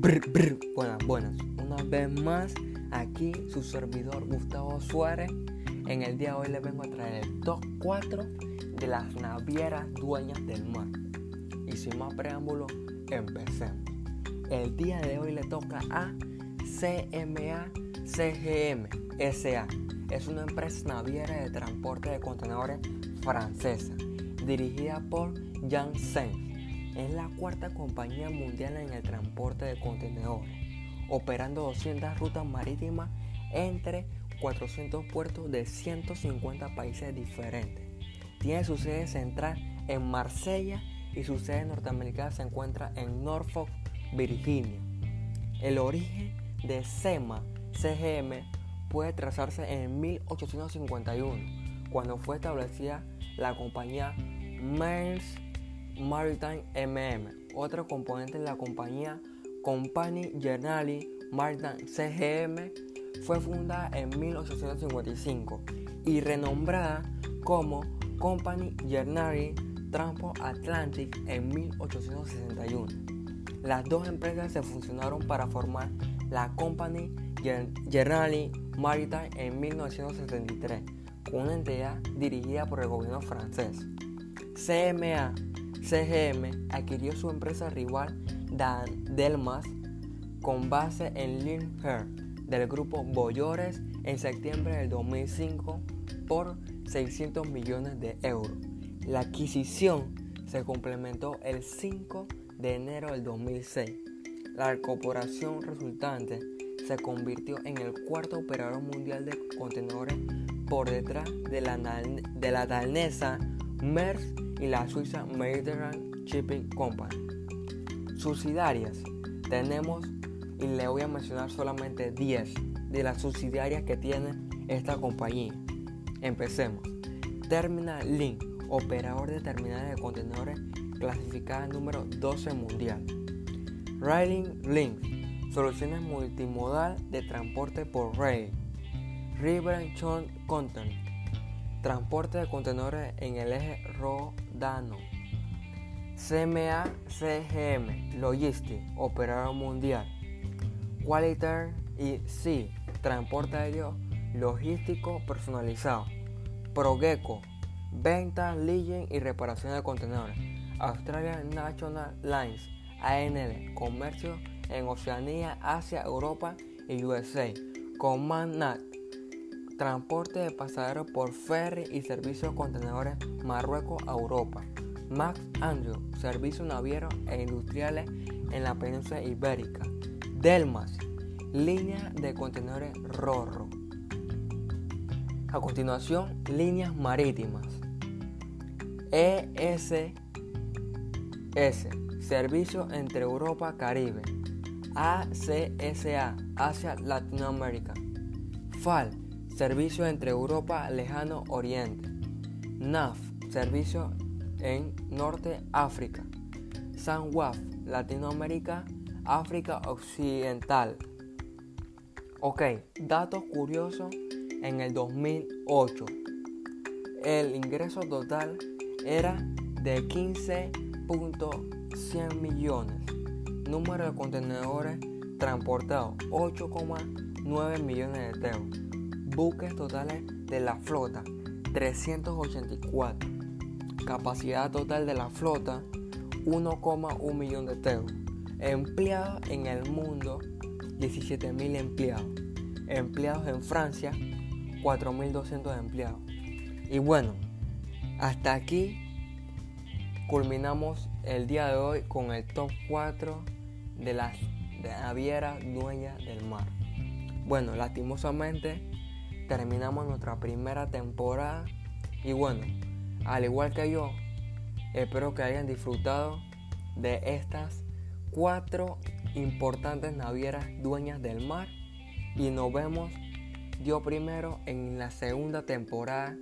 Buenas, buenas. Una vez más, aquí su servidor Gustavo Suárez. En el día de hoy les vengo a traer el top 4 de las navieras dueñas del mar. Y sin más preámbulo, empecemos. El día de hoy le toca a CMA CGM SA. Es una empresa naviera de transporte de contenedores francesa, dirigida por Jean Saint es la cuarta compañía mundial en el transporte de contenedores, operando 200 rutas marítimas entre 400 puertos de 150 países diferentes. Tiene su sede central en Marsella y su sede norteamericana se encuentra en Norfolk, Virginia. El origen de SEMA CGM puede trazarse en 1851, cuando fue establecida la compañía Maersk Maritime MM, otro componente de la compañía Company Generali Maritime CGM, fue fundada en 1855 y renombrada como Company Generali Transport Atlantic en 1861. Las dos empresas se fusionaron para formar la Company Generali Maritime en 1973, una entidad dirigida por el gobierno francés. CMA CGM adquirió su empresa rival Delmas con base en Lynn del grupo Boyores en septiembre del 2005 por 600 millones de euros. La adquisición se complementó el 5 de enero del 2006. La corporación resultante se convirtió en el cuarto operador mundial de contenedores por detrás de la, de la danesa Maersk y la Suiza Mediterranean Shipping Company. Subsidiarias. Tenemos, y le voy a mencionar solamente 10 de las subsidiarias que tiene esta compañía. Empecemos. Terminal Link, operador de terminales de contenedores clasificada número 12 mundial. Railing Link, soluciones multimodal de transporte por rail. River Content, transporte de contenedores en el eje Rodano. CMA CGM Logistics, operador mundial. Qualiter y C, transporte aéreo logístico personalizado. Progeco, venta, leasing y reparación de contenedores. Australian National Lines, ANL, comercio en Oceanía, Asia, Europa y USA. Command transporte de pasajeros por ferry y servicios de contenedores Marruecos a Europa. Max Andrew, servicios navieros e industriales en la península ibérica. Delmas, línea de contenedores Rorro. A continuación, líneas marítimas. ESS, servicio entre Europa Caribe. ACSA, Asia Latinoamérica. FAL, servicio entre Europa Lejano Oriente. NAF, servicio en Norte África. SANWAF, Latinoamérica, África Occidental. Ok, datos curiosos en el 2008. El ingreso total era de 15.100 millones. Número de contenedores transportados 8,9 millones de teos buques totales de la flota 384. Capacidad total de la flota 1,1 millón de teos. Empleados en el mundo 17.000 empleados. Empleados en Francia 4.200 empleados. Y bueno, hasta aquí culminamos el día de hoy con el top 4 de las navieras dueñas del mar. Bueno, lastimosamente terminamos nuestra primera temporada. Y bueno, al igual que yo, espero que hayan disfrutado de estas cuatro importantes navieras dueñas del mar. Y nos vemos yo primero en la segunda temporada